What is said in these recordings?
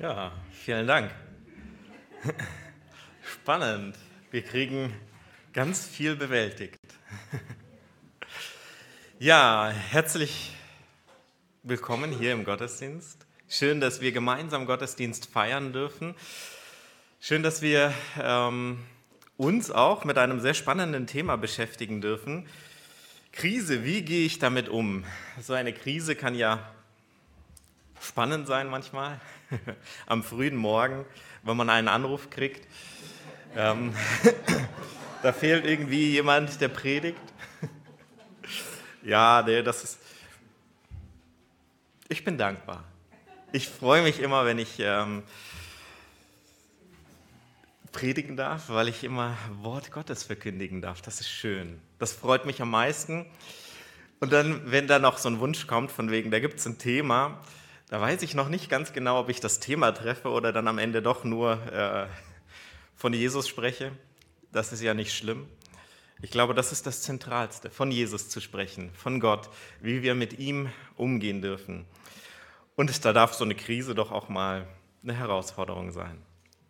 Ja, vielen Dank. Spannend. Wir kriegen ganz viel bewältigt. Ja, herzlich willkommen hier im Gottesdienst. Schön, dass wir gemeinsam Gottesdienst feiern dürfen. Schön, dass wir ähm, uns auch mit einem sehr spannenden Thema beschäftigen dürfen. Krise, wie gehe ich damit um? So eine Krise kann ja spannend sein manchmal, am frühen Morgen, wenn man einen Anruf kriegt. Ähm, da fehlt irgendwie jemand, der predigt. ja, nee, das ist. Ich bin dankbar. Ich freue mich immer, wenn ich ähm, predigen darf, weil ich immer Wort Gottes verkündigen darf. Das ist schön. Das freut mich am meisten. Und dann, wenn da noch so ein Wunsch kommt, von wegen, da gibt es ein Thema, da weiß ich noch nicht ganz genau, ob ich das Thema treffe oder dann am Ende doch nur äh, von Jesus spreche. Das ist ja nicht schlimm. Ich glaube, das ist das Zentralste, von Jesus zu sprechen, von Gott, wie wir mit ihm umgehen dürfen. Und da darf so eine Krise doch auch mal eine Herausforderung sein.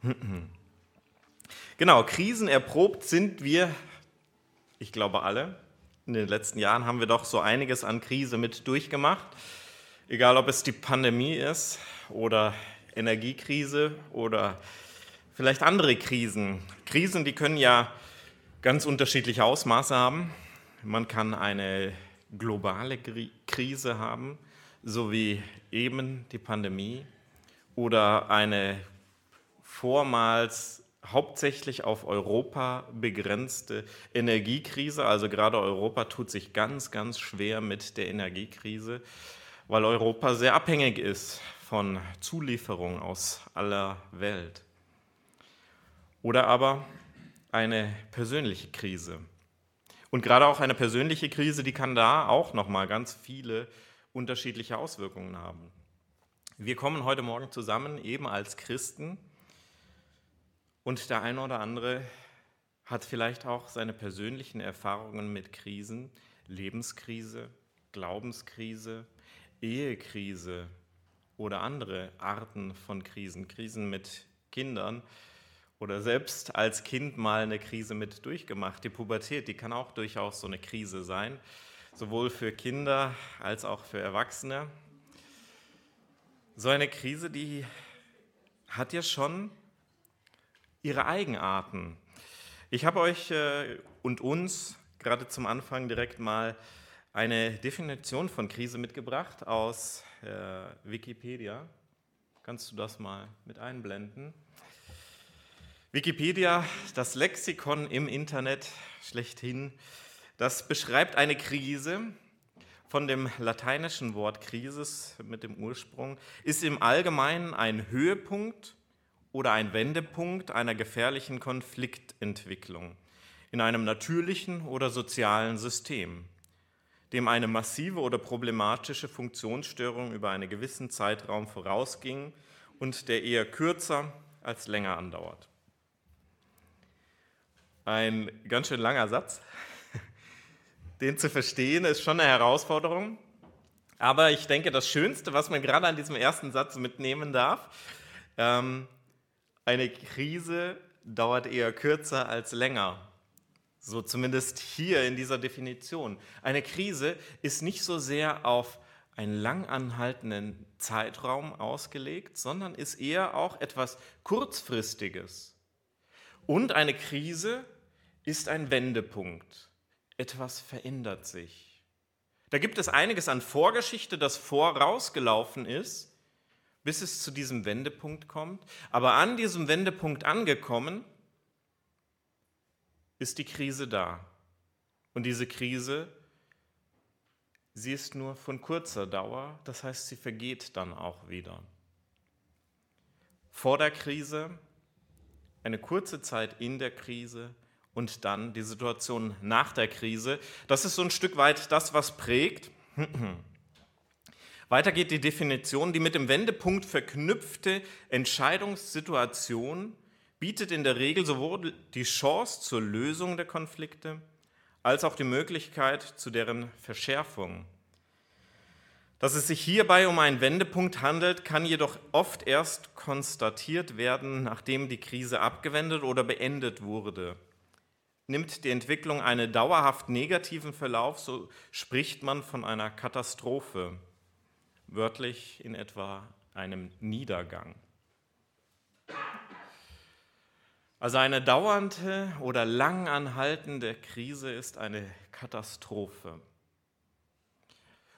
Genau, Krisen erprobt sind wir, ich glaube alle. In den letzten Jahren haben wir doch so einiges an Krise mit durchgemacht. Egal, ob es die Pandemie ist oder Energiekrise oder vielleicht andere Krisen. Krisen, die können ja ganz unterschiedliche Ausmaße haben. Man kann eine globale Krise haben, so wie eben die Pandemie, oder eine vormals hauptsächlich auf Europa begrenzte Energiekrise. Also gerade Europa tut sich ganz, ganz schwer mit der Energiekrise weil Europa sehr abhängig ist von Zulieferungen aus aller Welt. Oder aber eine persönliche Krise. Und gerade auch eine persönliche Krise, die kann da auch noch mal ganz viele unterschiedliche Auswirkungen haben. Wir kommen heute Morgen zusammen eben als Christen und der eine oder andere hat vielleicht auch seine persönlichen Erfahrungen mit Krisen, Lebenskrise, Glaubenskrise, Ehekrise oder andere Arten von Krisen, Krisen mit Kindern oder selbst als Kind mal eine Krise mit durchgemacht. Die Pubertät, die kann auch durchaus so eine Krise sein, sowohl für Kinder als auch für Erwachsene. So eine Krise, die hat ja schon ihre Eigenarten. Ich habe euch äh, und uns gerade zum Anfang direkt mal eine Definition von Krise mitgebracht aus äh, Wikipedia. Kannst du das mal mit einblenden? Wikipedia, das Lexikon im Internet schlechthin, das beschreibt eine Krise von dem lateinischen Wort Krisis mit dem Ursprung, ist im Allgemeinen ein Höhepunkt oder ein Wendepunkt einer gefährlichen Konfliktentwicklung in einem natürlichen oder sozialen System dem eine massive oder problematische Funktionsstörung über einen gewissen Zeitraum vorausging und der eher kürzer als länger andauert. Ein ganz schön langer Satz. Den zu verstehen ist schon eine Herausforderung. Aber ich denke, das Schönste, was man gerade an diesem ersten Satz mitnehmen darf, ähm, eine Krise dauert eher kürzer als länger. So zumindest hier in dieser Definition. Eine Krise ist nicht so sehr auf einen langanhaltenden Zeitraum ausgelegt, sondern ist eher auch etwas Kurzfristiges. Und eine Krise ist ein Wendepunkt. Etwas verändert sich. Da gibt es einiges an Vorgeschichte, das vorausgelaufen ist, bis es zu diesem Wendepunkt kommt. Aber an diesem Wendepunkt angekommen, ist die Krise da. Und diese Krise, sie ist nur von kurzer Dauer, das heißt, sie vergeht dann auch wieder. Vor der Krise, eine kurze Zeit in der Krise und dann die Situation nach der Krise. Das ist so ein Stück weit das, was prägt. Weiter geht die Definition, die mit dem Wendepunkt verknüpfte Entscheidungssituation bietet in der Regel sowohl die Chance zur Lösung der Konflikte als auch die Möglichkeit zu deren Verschärfung. Dass es sich hierbei um einen Wendepunkt handelt, kann jedoch oft erst konstatiert werden, nachdem die Krise abgewendet oder beendet wurde. Nimmt die Entwicklung einen dauerhaft negativen Verlauf, so spricht man von einer Katastrophe, wörtlich in etwa einem Niedergang. Also eine dauernde oder langanhaltende Krise ist eine Katastrophe.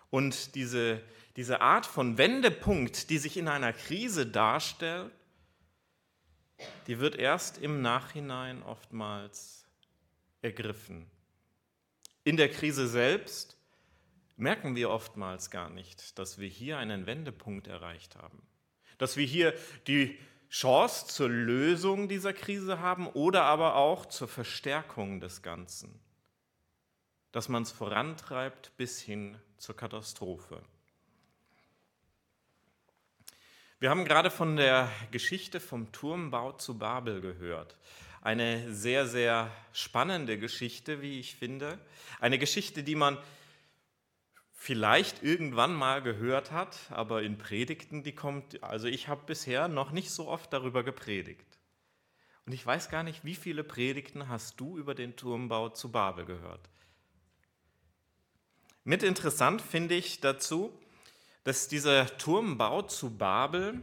Und diese, diese Art von Wendepunkt, die sich in einer Krise darstellt, die wird erst im Nachhinein oftmals ergriffen. In der Krise selbst merken wir oftmals gar nicht, dass wir hier einen Wendepunkt erreicht haben, dass wir hier die Chance zur Lösung dieser Krise haben oder aber auch zur Verstärkung des Ganzen, dass man es vorantreibt bis hin zur Katastrophe. Wir haben gerade von der Geschichte vom Turmbau zu Babel gehört. Eine sehr, sehr spannende Geschichte, wie ich finde. Eine Geschichte, die man vielleicht irgendwann mal gehört hat, aber in Predigten, die kommt, also ich habe bisher noch nicht so oft darüber gepredigt. Und ich weiß gar nicht, wie viele Predigten hast du über den Turmbau zu Babel gehört. Mit interessant finde ich dazu, dass dieser Turmbau zu Babel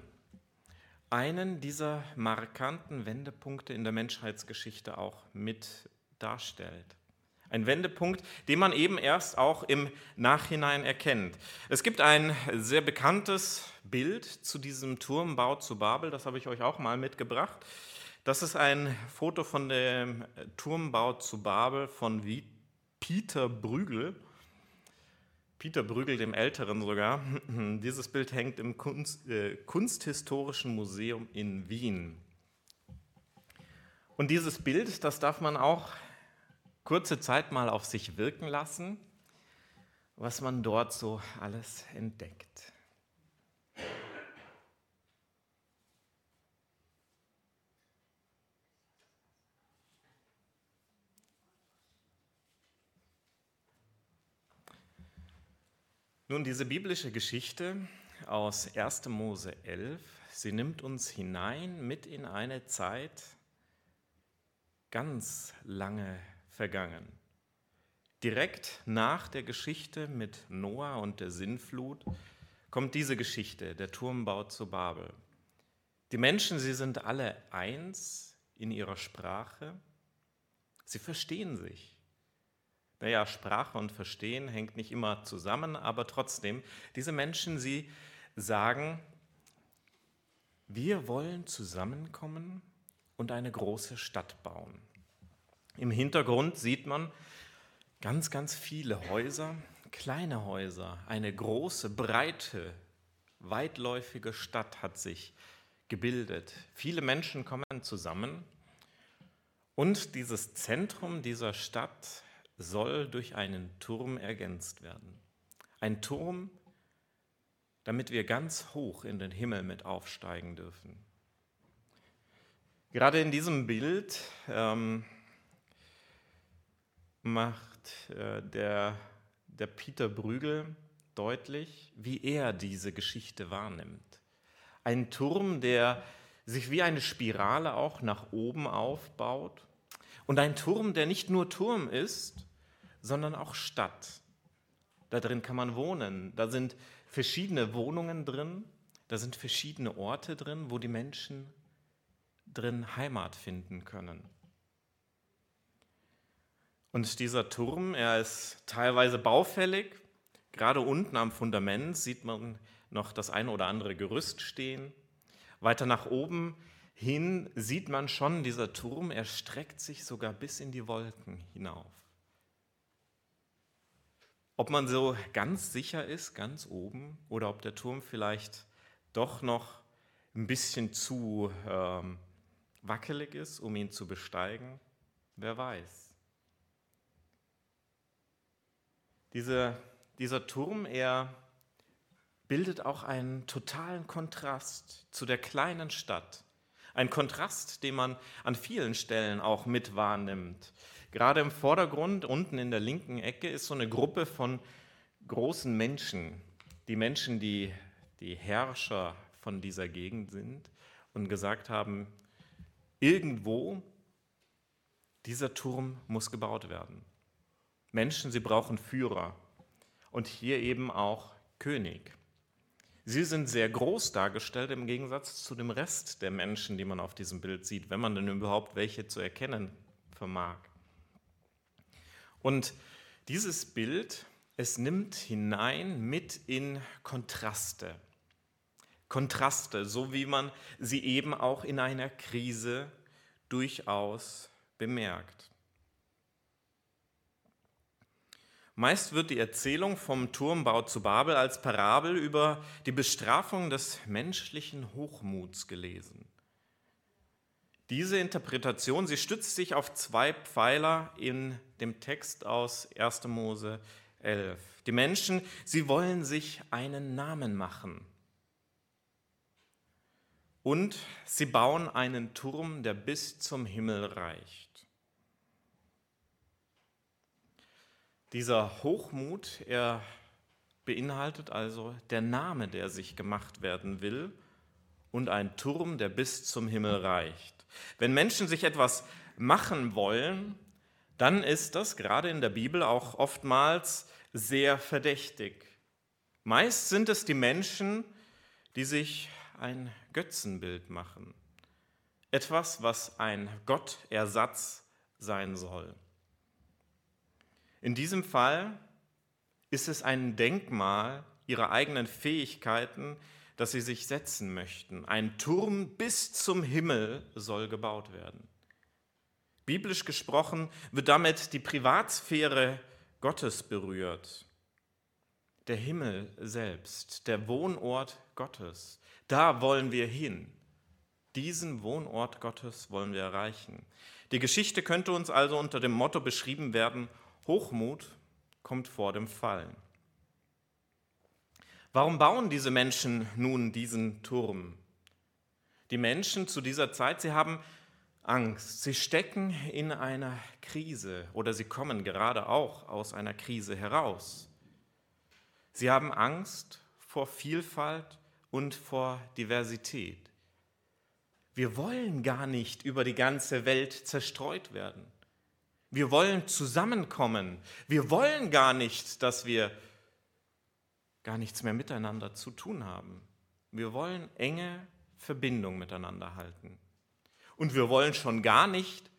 einen dieser markanten Wendepunkte in der Menschheitsgeschichte auch mit darstellt. Ein Wendepunkt, den man eben erst auch im Nachhinein erkennt. Es gibt ein sehr bekanntes Bild zu diesem Turmbau zu Babel, das habe ich euch auch mal mitgebracht. Das ist ein Foto von dem Turmbau zu Babel von Peter Brügel. Peter Brügel, dem Älteren sogar. Dieses Bild hängt im Kunst, äh, Kunsthistorischen Museum in Wien. Und dieses Bild, das darf man auch kurze Zeit mal auf sich wirken lassen, was man dort so alles entdeckt. Nun, diese biblische Geschichte aus 1. Mose 11, sie nimmt uns hinein mit in eine Zeit ganz lange vergangen. Direkt nach der Geschichte mit Noah und der Sinnflut kommt diese Geschichte, der Turmbau zu Babel. Die Menschen, sie sind alle eins in ihrer Sprache. Sie verstehen sich. Naja, Sprache und Verstehen hängt nicht immer zusammen, aber trotzdem, diese Menschen, sie sagen, wir wollen zusammenkommen und eine große Stadt bauen. Im Hintergrund sieht man ganz, ganz viele Häuser, kleine Häuser. Eine große, breite, weitläufige Stadt hat sich gebildet. Viele Menschen kommen zusammen und dieses Zentrum dieser Stadt soll durch einen Turm ergänzt werden. Ein Turm, damit wir ganz hoch in den Himmel mit aufsteigen dürfen. Gerade in diesem Bild ähm, macht äh, der, der Peter Brügel deutlich, wie er diese Geschichte wahrnimmt. Ein Turm, der sich wie eine Spirale auch nach oben aufbaut und ein Turm, der nicht nur Turm ist, sondern auch Stadt. Da drin kann man wohnen, da sind verschiedene Wohnungen drin, da sind verschiedene Orte drin, wo die Menschen drin Heimat finden können. Und dieser Turm, er ist teilweise baufällig. Gerade unten am Fundament sieht man noch das eine oder andere Gerüst stehen. Weiter nach oben hin sieht man schon, dieser Turm, er streckt sich sogar bis in die Wolken hinauf. Ob man so ganz sicher ist, ganz oben, oder ob der Turm vielleicht doch noch ein bisschen zu ähm, wackelig ist, um ihn zu besteigen, wer weiß. Diese, dieser Turm, er bildet auch einen totalen Kontrast zu der kleinen Stadt. Ein Kontrast, den man an vielen Stellen auch mit wahrnimmt. Gerade im Vordergrund, unten in der linken Ecke, ist so eine Gruppe von großen Menschen. die Menschen, die die Herrscher von dieser Gegend sind und gesagt haben, irgendwo dieser Turm muss gebaut werden. Menschen, sie brauchen Führer und hier eben auch König. Sie sind sehr groß dargestellt im Gegensatz zu dem Rest der Menschen, die man auf diesem Bild sieht, wenn man denn überhaupt welche zu erkennen vermag. Und dieses Bild, es nimmt hinein mit in Kontraste. Kontraste, so wie man sie eben auch in einer Krise durchaus bemerkt. Meist wird die Erzählung vom Turmbau zu Babel als Parabel über die Bestrafung des menschlichen Hochmuts gelesen. Diese Interpretation, sie stützt sich auf zwei Pfeiler in dem Text aus 1. Mose 11. Die Menschen, sie wollen sich einen Namen machen. Und sie bauen einen Turm, der bis zum Himmel reicht. Dieser Hochmut, er beinhaltet also der Name, der sich gemacht werden will, und ein Turm, der bis zum Himmel reicht. Wenn Menschen sich etwas machen wollen, dann ist das gerade in der Bibel auch oftmals sehr verdächtig. Meist sind es die Menschen, die sich ein Götzenbild machen. Etwas, was ein Gottersatz sein soll. In diesem Fall ist es ein Denkmal ihrer eigenen Fähigkeiten, das sie sich setzen möchten. Ein Turm bis zum Himmel soll gebaut werden. Biblisch gesprochen wird damit die Privatsphäre Gottes berührt. Der Himmel selbst, der Wohnort Gottes, da wollen wir hin. Diesen Wohnort Gottes wollen wir erreichen. Die Geschichte könnte uns also unter dem Motto beschrieben werden, Hochmut kommt vor dem Fallen. Warum bauen diese Menschen nun diesen Turm? Die Menschen zu dieser Zeit, sie haben Angst. Sie stecken in einer Krise oder sie kommen gerade auch aus einer Krise heraus. Sie haben Angst vor Vielfalt und vor Diversität. Wir wollen gar nicht über die ganze Welt zerstreut werden. Wir wollen zusammenkommen. Wir wollen gar nicht, dass wir gar nichts mehr miteinander zu tun haben. Wir wollen enge Verbindung miteinander halten. Und wir wollen schon gar nicht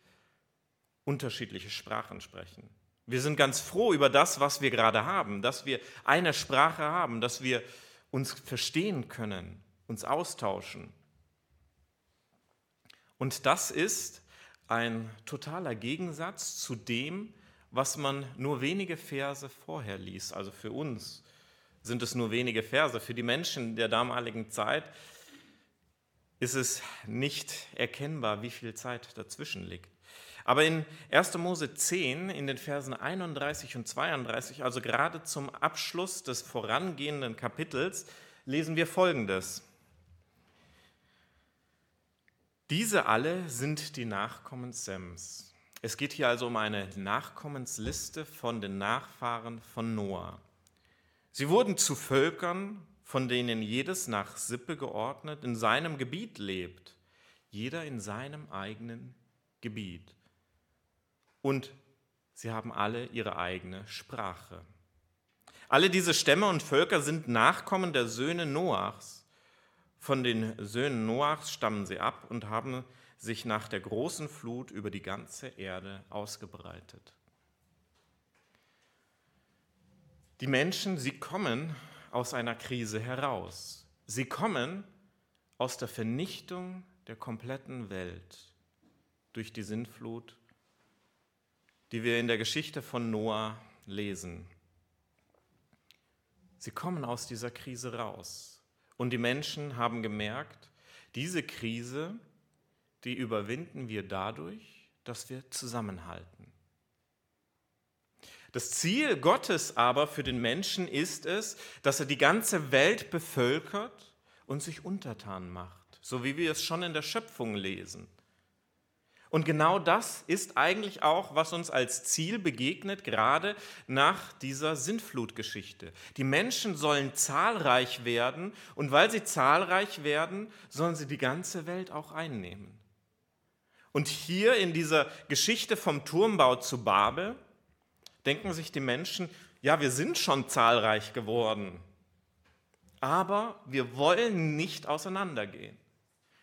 unterschiedliche Sprachen sprechen. Wir sind ganz froh über das, was wir gerade haben, dass wir eine Sprache haben, dass wir uns verstehen können, uns austauschen. Und das ist ein totaler Gegensatz zu dem, was man nur wenige Verse vorher liest. Also für uns sind es nur wenige Verse. Für die Menschen der damaligen Zeit ist es nicht erkennbar, wie viel Zeit dazwischen liegt. Aber in 1. Mose 10, in den Versen 31 und 32, also gerade zum Abschluss des vorangehenden Kapitels, lesen wir Folgendes. Diese alle sind die Nachkommen Sems. Es geht hier also um eine Nachkommensliste von den Nachfahren von Noah. Sie wurden zu Völkern, von denen jedes nach Sippe geordnet in seinem Gebiet lebt, jeder in seinem eigenen Gebiet. Und sie haben alle ihre eigene Sprache. Alle diese Stämme und Völker sind Nachkommen der Söhne Noachs. Von den Söhnen Noachs stammen sie ab und haben sich nach der großen Flut über die ganze Erde ausgebreitet. Die Menschen, sie kommen aus einer Krise heraus. Sie kommen aus der Vernichtung der kompletten Welt durch die Sintflut, die wir in der Geschichte von Noah lesen. Sie kommen aus dieser Krise raus. Und die Menschen haben gemerkt, diese Krise, die überwinden wir dadurch, dass wir zusammenhalten. Das Ziel Gottes aber für den Menschen ist es, dass er die ganze Welt bevölkert und sich untertan macht, so wie wir es schon in der Schöpfung lesen. Und genau das ist eigentlich auch, was uns als Ziel begegnet, gerade nach dieser Sintflutgeschichte. Die Menschen sollen zahlreich werden und weil sie zahlreich werden, sollen sie die ganze Welt auch einnehmen. Und hier in dieser Geschichte vom Turmbau zu Babel denken sich die Menschen, ja, wir sind schon zahlreich geworden, aber wir wollen nicht auseinandergehen.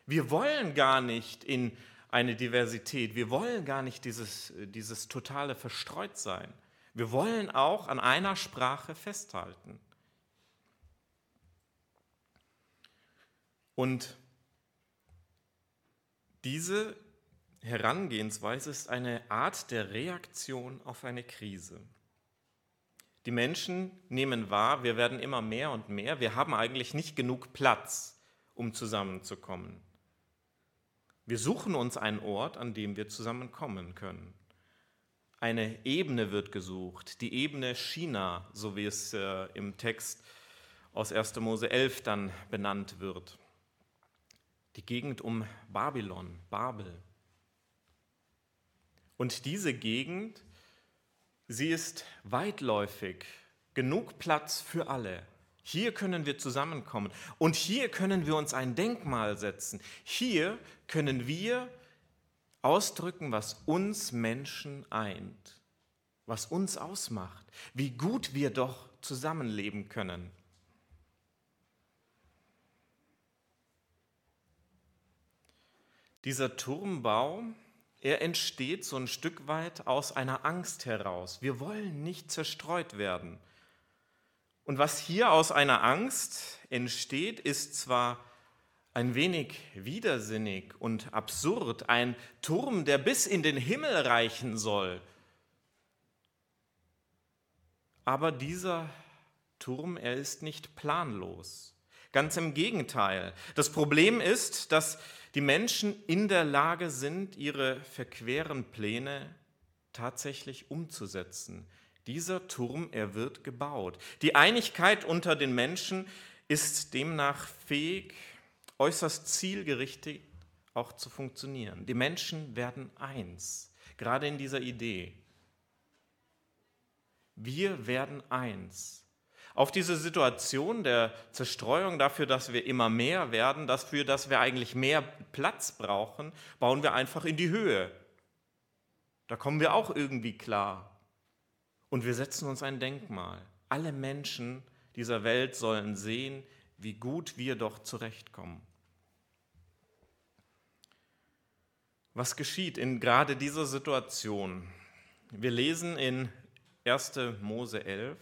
Wir wollen gar nicht in eine Diversität. Wir wollen gar nicht dieses, dieses totale Verstreutsein. Wir wollen auch an einer Sprache festhalten. Und diese Herangehensweise ist eine Art der Reaktion auf eine Krise. Die Menschen nehmen wahr, wir werden immer mehr und mehr, wir haben eigentlich nicht genug Platz, um zusammenzukommen. Wir suchen uns einen Ort, an dem wir zusammenkommen können. Eine Ebene wird gesucht, die Ebene China, so wie es äh, im Text aus 1. Mose 11 dann benannt wird. Die Gegend um Babylon, Babel. Und diese Gegend, sie ist weitläufig, genug Platz für alle. Hier können wir zusammenkommen und hier können wir uns ein Denkmal setzen. Hier können wir ausdrücken, was uns Menschen eint, was uns ausmacht, wie gut wir doch zusammenleben können. Dieser Turmbau, er entsteht so ein Stück weit aus einer Angst heraus. Wir wollen nicht zerstreut werden. Und was hier aus einer Angst entsteht, ist zwar ein wenig widersinnig und absurd, ein Turm, der bis in den Himmel reichen soll. Aber dieser Turm, er ist nicht planlos. Ganz im Gegenteil. Das Problem ist, dass die Menschen in der Lage sind, ihre verqueren Pläne tatsächlich umzusetzen. Dieser Turm, er wird gebaut. Die Einigkeit unter den Menschen ist demnach fähig, äußerst zielgerichtet auch zu funktionieren. Die Menschen werden eins, gerade in dieser Idee. Wir werden eins. Auf diese Situation der Zerstreuung, dafür, dass wir immer mehr werden, dafür, dass wir eigentlich mehr Platz brauchen, bauen wir einfach in die Höhe. Da kommen wir auch irgendwie klar. Und wir setzen uns ein Denkmal. Alle Menschen dieser Welt sollen sehen, wie gut wir doch zurechtkommen. Was geschieht in gerade dieser Situation? Wir lesen in 1. Mose 11,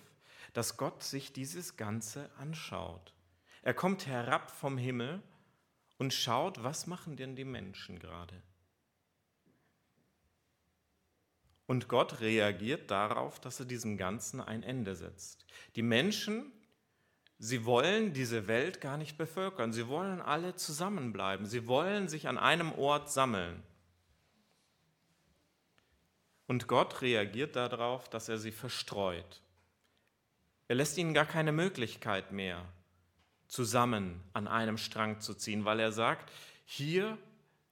dass Gott sich dieses Ganze anschaut. Er kommt herab vom Himmel und schaut, was machen denn die Menschen gerade? Und Gott reagiert darauf, dass er diesem Ganzen ein Ende setzt. Die Menschen, sie wollen diese Welt gar nicht bevölkern. Sie wollen alle zusammenbleiben. Sie wollen sich an einem Ort sammeln. Und Gott reagiert darauf, dass er sie verstreut. Er lässt ihnen gar keine Möglichkeit mehr, zusammen an einem Strang zu ziehen, weil er sagt, hier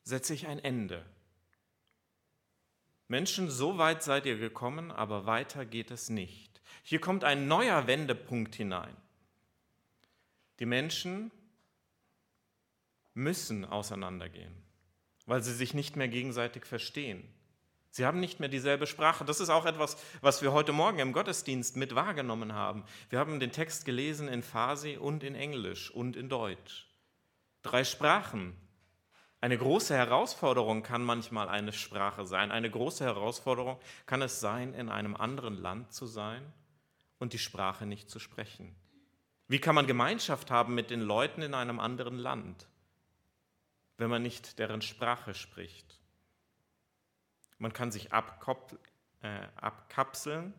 setze ich ein Ende. Menschen, so weit seid ihr gekommen, aber weiter geht es nicht. Hier kommt ein neuer Wendepunkt hinein. Die Menschen müssen auseinandergehen, weil sie sich nicht mehr gegenseitig verstehen. Sie haben nicht mehr dieselbe Sprache. Das ist auch etwas, was wir heute Morgen im Gottesdienst mit wahrgenommen haben. Wir haben den Text gelesen in Farsi und in Englisch und in Deutsch. Drei Sprachen, eine große Herausforderung kann manchmal eine Sprache sein. Eine große Herausforderung kann es sein, in einem anderen Land zu sein und die Sprache nicht zu sprechen. Wie kann man Gemeinschaft haben mit den Leuten in einem anderen Land, wenn man nicht deren Sprache spricht? Man kann sich äh, abkapseln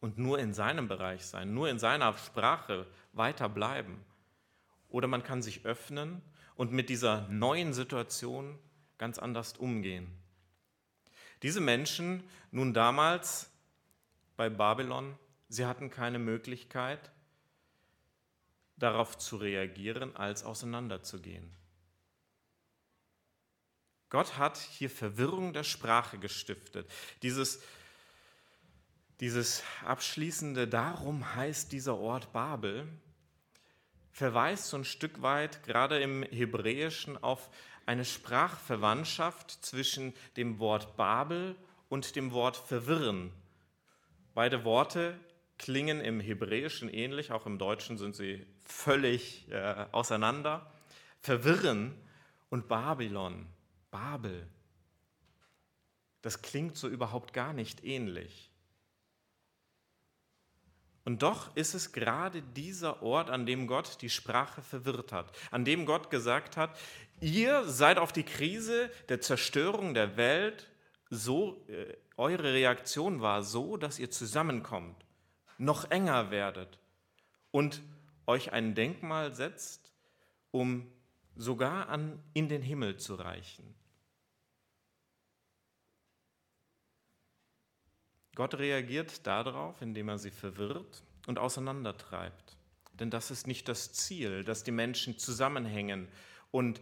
und nur in seinem Bereich sein, nur in seiner Sprache weiterbleiben. Oder man kann sich öffnen und mit dieser neuen Situation ganz anders umgehen. Diese Menschen nun damals bei Babylon, sie hatten keine Möglichkeit darauf zu reagieren, als auseinanderzugehen. Gott hat hier Verwirrung der Sprache gestiftet. Dieses, dieses abschließende, darum heißt dieser Ort Babel, verweist so ein Stück weit gerade im Hebräischen auf eine Sprachverwandtschaft zwischen dem Wort Babel und dem Wort verwirren. Beide Worte klingen im Hebräischen ähnlich, auch im Deutschen sind sie völlig äh, auseinander. Verwirren und Babylon, Babel, das klingt so überhaupt gar nicht ähnlich. Und doch ist es gerade dieser Ort, an dem Gott die Sprache verwirrt hat, an dem Gott gesagt hat, ihr seid auf die Krise der Zerstörung der Welt so, äh, eure Reaktion war so, dass ihr zusammenkommt, noch enger werdet und euch ein Denkmal setzt, um sogar an, in den Himmel zu reichen. Gott reagiert darauf, indem er sie verwirrt und auseinandertreibt. Denn das ist nicht das Ziel, dass die Menschen zusammenhängen und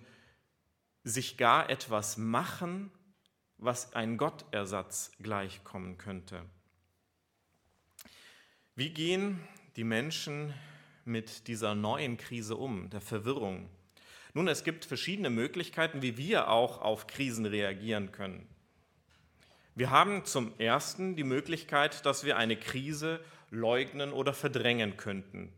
sich gar etwas machen, was ein Gottersatz gleichkommen könnte. Wie gehen die Menschen mit dieser neuen Krise um, der Verwirrung? Nun, es gibt verschiedene Möglichkeiten, wie wir auch auf Krisen reagieren können. Wir haben zum Ersten die Möglichkeit, dass wir eine Krise leugnen oder verdrängen könnten.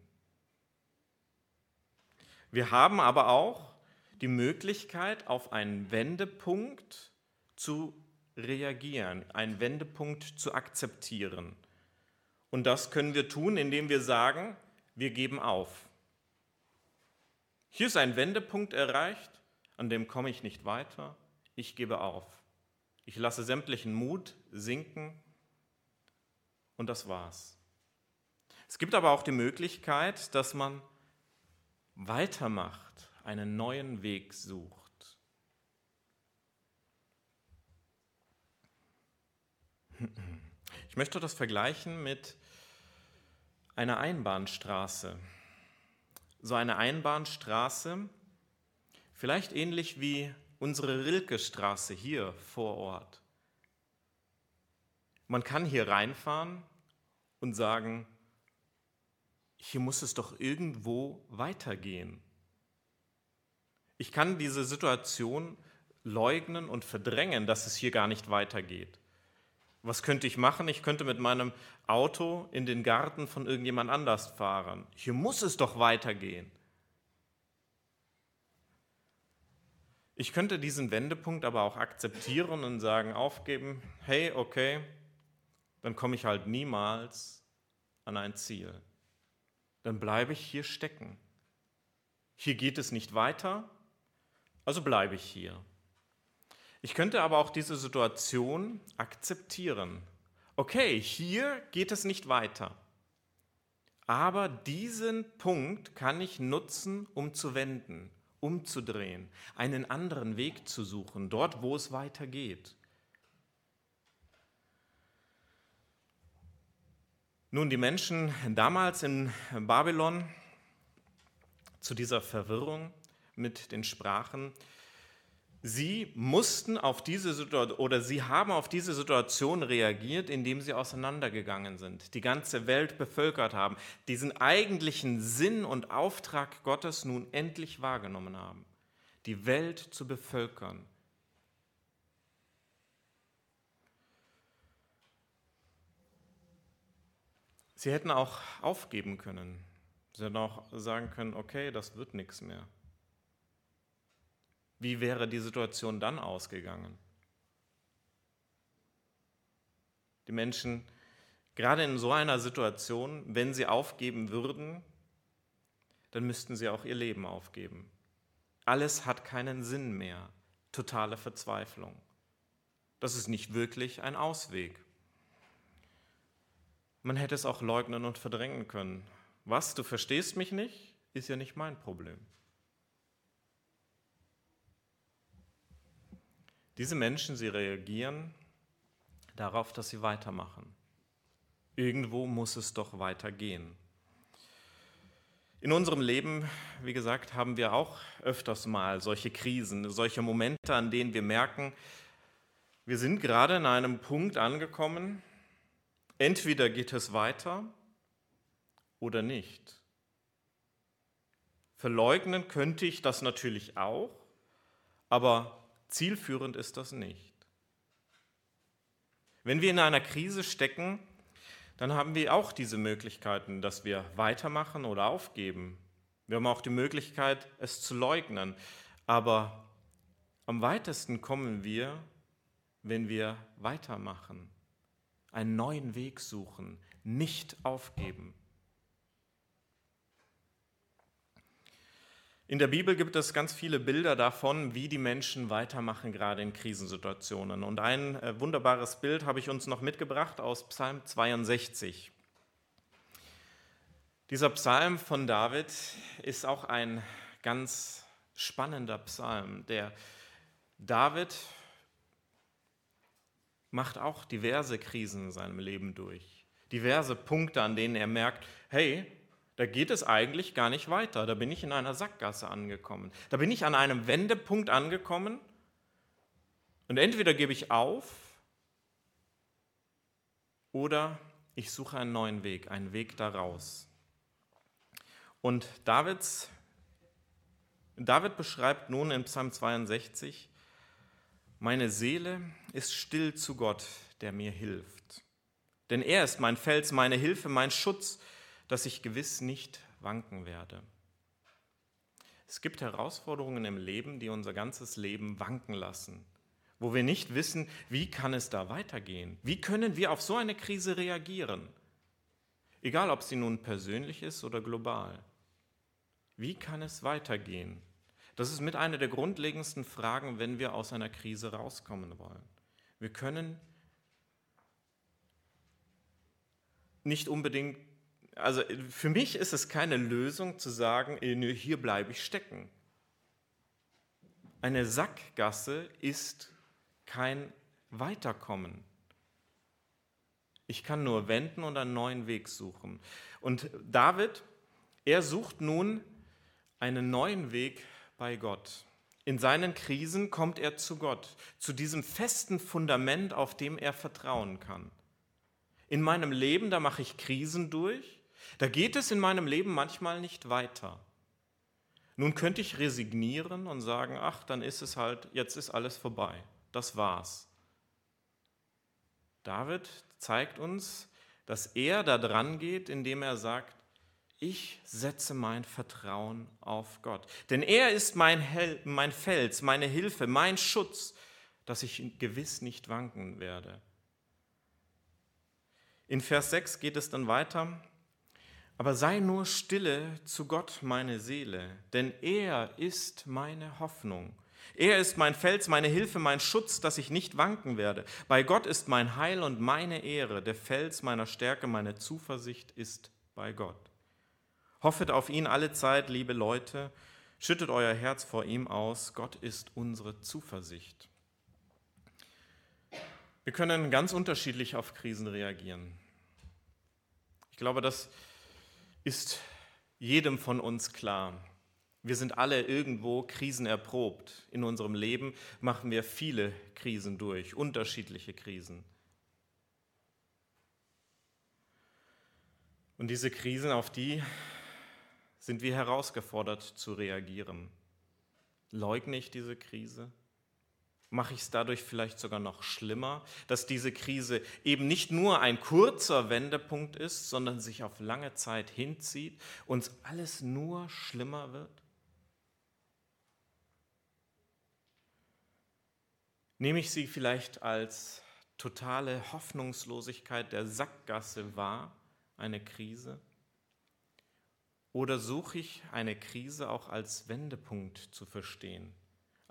Wir haben aber auch die Möglichkeit, auf einen Wendepunkt zu reagieren, einen Wendepunkt zu akzeptieren. Und das können wir tun, indem wir sagen, wir geben auf. Hier ist ein Wendepunkt erreicht, an dem komme ich nicht weiter, ich gebe auf. Ich lasse sämtlichen Mut sinken und das war's. Es gibt aber auch die Möglichkeit, dass man weitermacht, einen neuen Weg sucht. Ich möchte das vergleichen mit einer Einbahnstraße. So eine Einbahnstraße, vielleicht ähnlich wie unsere Rilke-Straße hier vor Ort. Man kann hier reinfahren und sagen, hier muss es doch irgendwo weitergehen. Ich kann diese Situation leugnen und verdrängen, dass es hier gar nicht weitergeht. Was könnte ich machen? Ich könnte mit meinem Auto in den Garten von irgendjemand anders fahren. Hier muss es doch weitergehen. Ich könnte diesen Wendepunkt aber auch akzeptieren und sagen, aufgeben, hey, okay, dann komme ich halt niemals an ein Ziel. Dann bleibe ich hier stecken. Hier geht es nicht weiter, also bleibe ich hier. Ich könnte aber auch diese Situation akzeptieren. Okay, hier geht es nicht weiter. Aber diesen Punkt kann ich nutzen, um zu wenden, umzudrehen, einen anderen Weg zu suchen, dort, wo es weitergeht. Nun, die Menschen damals in Babylon zu dieser Verwirrung mit den Sprachen, Sie mussten auf diese Situation oder sie haben auf diese Situation reagiert, indem sie auseinandergegangen sind, die ganze Welt bevölkert haben, diesen eigentlichen Sinn und Auftrag Gottes nun endlich wahrgenommen haben, die Welt zu bevölkern. Sie hätten auch aufgeben können. Sie hätten auch sagen können, okay, das wird nichts mehr. Wie wäre die Situation dann ausgegangen? Die Menschen, gerade in so einer Situation, wenn sie aufgeben würden, dann müssten sie auch ihr Leben aufgeben. Alles hat keinen Sinn mehr. Totale Verzweiflung. Das ist nicht wirklich ein Ausweg. Man hätte es auch leugnen und verdrängen können. Was, du verstehst mich nicht, ist ja nicht mein Problem. Diese Menschen, sie reagieren darauf, dass sie weitermachen. Irgendwo muss es doch weitergehen. In unserem Leben, wie gesagt, haben wir auch öfters mal solche Krisen, solche Momente, an denen wir merken, wir sind gerade in einem Punkt angekommen, entweder geht es weiter oder nicht. Verleugnen könnte ich das natürlich auch, aber zielführend ist das nicht. Wenn wir in einer Krise stecken, dann haben wir auch diese Möglichkeiten, dass wir weitermachen oder aufgeben. Wir haben auch die Möglichkeit, es zu leugnen. Aber am weitesten kommen wir, wenn wir weitermachen, einen neuen Weg suchen, nicht aufgeben. In der Bibel gibt es ganz viele Bilder davon, wie die Menschen weitermachen, gerade in Krisensituationen. Und ein äh, wunderbares Bild habe ich uns noch mitgebracht aus Psalm 62. Dieser Psalm von David ist auch ein ganz spannender Psalm. Der David macht auch diverse Krisen in seinem Leben durch. Diverse Punkte, an denen er merkt, hey, da geht es eigentlich gar nicht weiter. Da bin ich in einer Sackgasse angekommen. Da bin ich an einem Wendepunkt angekommen und entweder gebe ich auf oder ich suche einen neuen Weg, einen Weg daraus. Und Davids, David beschreibt nun in Psalm 62, meine Seele ist still zu Gott, der mir hilft. Denn er ist mein Fels, meine Hilfe, mein Schutz dass ich gewiss nicht wanken werde. Es gibt Herausforderungen im Leben, die unser ganzes Leben wanken lassen, wo wir nicht wissen, wie kann es da weitergehen? Wie können wir auf so eine Krise reagieren? Egal, ob sie nun persönlich ist oder global. Wie kann es weitergehen? Das ist mit einer der grundlegendsten Fragen, wenn wir aus einer Krise rauskommen wollen. Wir können nicht unbedingt also für mich ist es keine Lösung zu sagen, hier bleibe ich stecken. Eine Sackgasse ist kein Weiterkommen. Ich kann nur wenden und einen neuen Weg suchen. Und David, er sucht nun einen neuen Weg bei Gott. In seinen Krisen kommt er zu Gott, zu diesem festen Fundament, auf dem er vertrauen kann. In meinem Leben, da mache ich Krisen durch, da geht es in meinem Leben manchmal nicht weiter. Nun könnte ich resignieren und sagen, ach, dann ist es halt, jetzt ist alles vorbei. Das war's. David zeigt uns, dass er da dran geht, indem er sagt, ich setze mein Vertrauen auf Gott. Denn er ist mein, Hel mein Fels, meine Hilfe, mein Schutz, dass ich gewiss nicht wanken werde. In Vers 6 geht es dann weiter. Aber sei nur stille zu Gott, meine Seele, denn er ist meine Hoffnung. Er ist mein Fels, meine Hilfe, mein Schutz, dass ich nicht wanken werde. Bei Gott ist mein Heil und meine Ehre, der Fels meiner Stärke, meine Zuversicht ist bei Gott. Hoffet auf ihn alle Zeit, liebe Leute, schüttet euer Herz vor ihm aus, Gott ist unsere Zuversicht. Wir können ganz unterschiedlich auf Krisen reagieren. Ich glaube, dass ist jedem von uns klar. Wir sind alle irgendwo krisenerprobt. In unserem Leben machen wir viele Krisen durch, unterschiedliche Krisen. Und diese Krisen, auf die sind wir herausgefordert zu reagieren. Leugne ich diese Krise? Mache ich es dadurch vielleicht sogar noch schlimmer, dass diese Krise eben nicht nur ein kurzer Wendepunkt ist, sondern sich auf lange Zeit hinzieht, und alles nur schlimmer wird? Nehme ich sie vielleicht als totale Hoffnungslosigkeit der Sackgasse wahr, eine Krise? Oder suche ich eine Krise auch als Wendepunkt zu verstehen?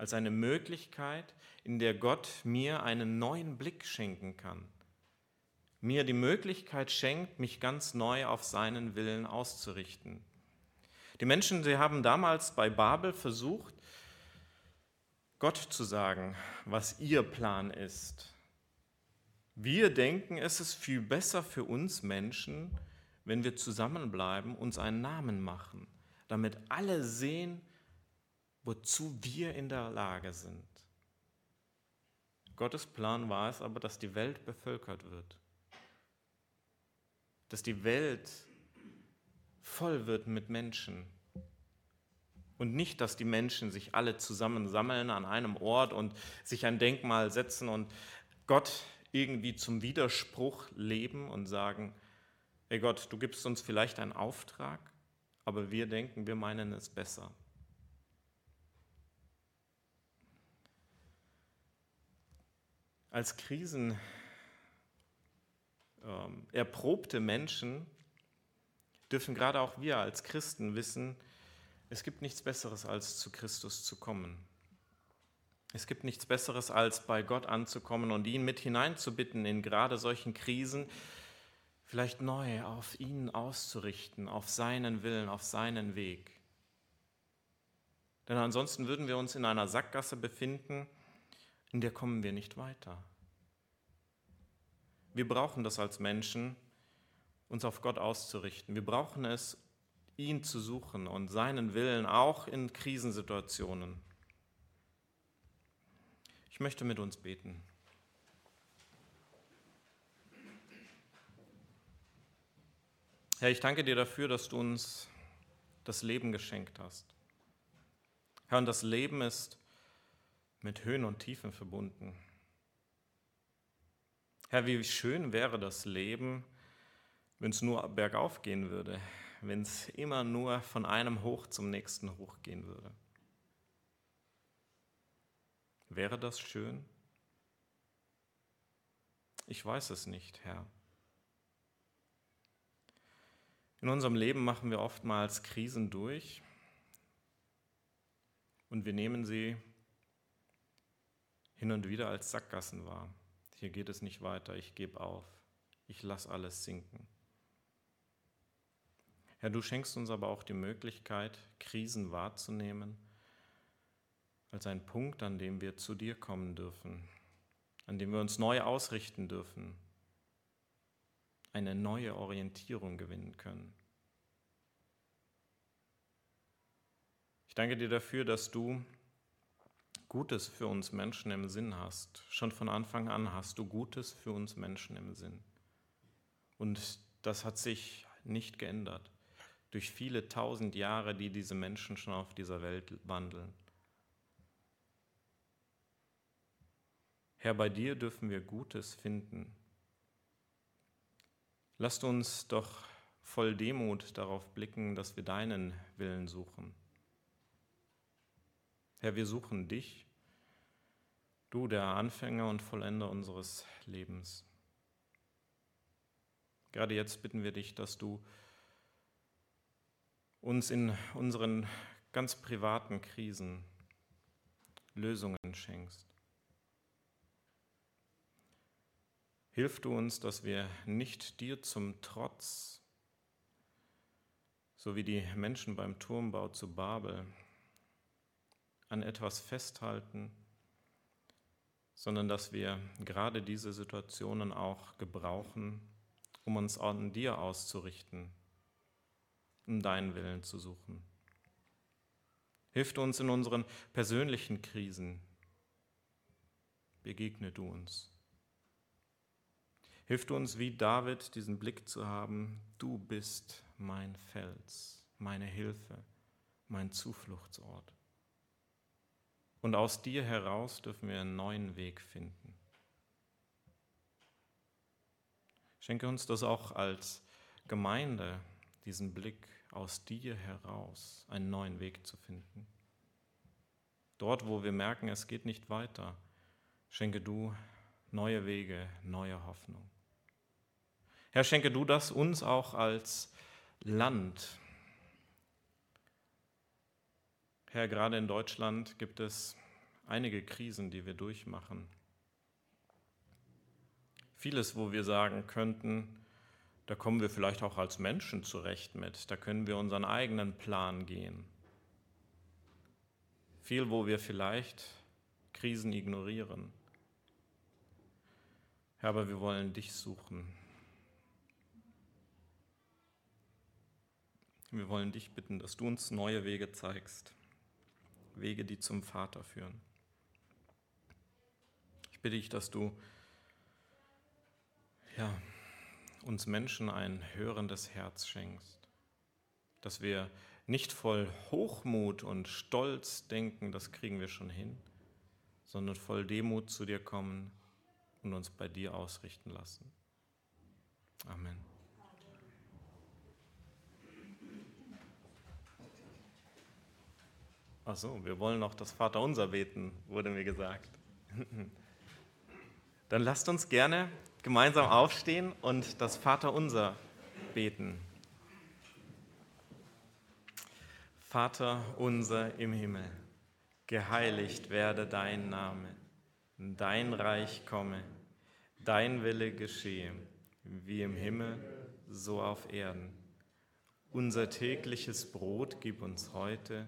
Als eine Möglichkeit, in der Gott mir einen neuen Blick schenken kann, mir die Möglichkeit schenkt, mich ganz neu auf seinen Willen auszurichten. Die Menschen, sie haben damals bei Babel versucht, Gott zu sagen, was ihr Plan ist. Wir denken, es ist viel besser für uns Menschen, wenn wir zusammenbleiben, uns einen Namen machen. damit alle sehen, wozu wir in der Lage sind. Gottes Plan war es aber, dass die Welt bevölkert wird, dass die Welt voll wird mit Menschen. Und nicht, dass die Menschen sich alle zusammensammeln an einem Ort und sich ein Denkmal setzen und Gott irgendwie zum Widerspruch leben und sagen, ey Gott, du gibst uns vielleicht einen Auftrag, aber wir denken, wir meinen es besser. Als Krisen ähm, erprobte Menschen dürfen gerade auch wir als Christen wissen, es gibt nichts Besseres, als zu Christus zu kommen. Es gibt nichts Besseres, als bei Gott anzukommen und ihn mit hineinzubitten in gerade solchen Krisen, vielleicht neu auf ihn auszurichten, auf seinen Willen, auf seinen Weg. Denn ansonsten würden wir uns in einer Sackgasse befinden, in der kommen wir nicht weiter. Wir brauchen das als Menschen, uns auf Gott auszurichten. Wir brauchen es, ihn zu suchen und seinen Willen auch in Krisensituationen. Ich möchte mit uns beten. Herr, ich danke dir dafür, dass du uns das Leben geschenkt hast. Herr, und das Leben ist mit Höhen und Tiefen verbunden. Herr, wie schön wäre das Leben, wenn es nur bergauf gehen würde, wenn es immer nur von einem Hoch zum nächsten Hoch gehen würde. Wäre das schön? Ich weiß es nicht, Herr. In unserem Leben machen wir oftmals Krisen durch und wir nehmen sie hin und wieder als Sackgassen wahr. Hier geht es nicht weiter, ich gebe auf, ich lasse alles sinken. Herr, du schenkst uns aber auch die Möglichkeit, Krisen wahrzunehmen, als einen Punkt, an dem wir zu dir kommen dürfen, an dem wir uns neu ausrichten dürfen, eine neue Orientierung gewinnen können. Ich danke dir dafür, dass du Gutes für uns Menschen im Sinn hast. Schon von Anfang an hast du Gutes für uns Menschen im Sinn. Und das hat sich nicht geändert durch viele tausend Jahre, die diese Menschen schon auf dieser Welt wandeln. Herr, bei dir dürfen wir Gutes finden. Lasst uns doch voll Demut darauf blicken, dass wir deinen Willen suchen. Herr, wir suchen dich, du der Anfänger und Vollender unseres Lebens. Gerade jetzt bitten wir dich, dass du uns in unseren ganz privaten Krisen Lösungen schenkst. Hilf du uns, dass wir nicht dir zum Trotz, so wie die Menschen beim Turmbau zu Babel, an etwas festhalten, sondern dass wir gerade diese Situationen auch gebrauchen, um uns an dir auszurichten um deinen Willen zu suchen. Hilf uns in unseren persönlichen Krisen. Begegne du uns. Hilf uns wie David diesen Blick zu haben, du bist mein Fels, meine Hilfe, mein Zufluchtsort. Und aus dir heraus dürfen wir einen neuen Weg finden. Schenke uns das auch als Gemeinde, diesen Blick aus dir heraus einen neuen Weg zu finden. Dort, wo wir merken, es geht nicht weiter, schenke du neue Wege, neue Hoffnung. Herr, schenke du das uns auch als Land. Herr, gerade in Deutschland gibt es einige Krisen, die wir durchmachen. Vieles, wo wir sagen könnten, da kommen wir vielleicht auch als Menschen zurecht mit. Da können wir unseren eigenen Plan gehen. Viel, wo wir vielleicht Krisen ignorieren. Herr, aber wir wollen dich suchen. Wir wollen dich bitten, dass du uns neue Wege zeigst, Wege, die zum Vater führen. Ich bitte dich, dass du ja, uns Menschen ein hörendes Herz schenkst, dass wir nicht voll Hochmut und Stolz denken, das kriegen wir schon hin, sondern voll Demut zu dir kommen und uns bei dir ausrichten lassen. Amen. Ach so, wir wollen noch das Vaterunser beten, wurde mir gesagt. Dann lasst uns gerne gemeinsam aufstehen und das Vaterunser beten. Vater unser im Himmel, geheiligt werde dein Name, dein Reich komme, dein Wille geschehe, wie im Himmel, so auf Erden. Unser tägliches Brot gib uns heute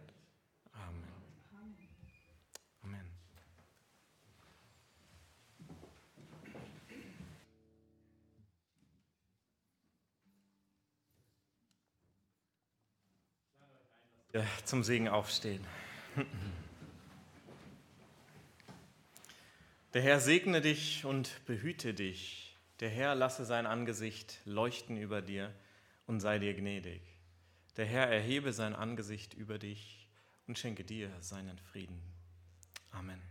Zum Segen aufstehen. Der Herr segne dich und behüte dich. Der Herr lasse sein Angesicht leuchten über dir und sei dir gnädig. Der Herr erhebe sein Angesicht über dich und schenke dir seinen Frieden. Amen.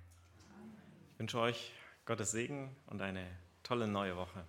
Ich wünsche euch Gottes Segen und eine tolle neue Woche.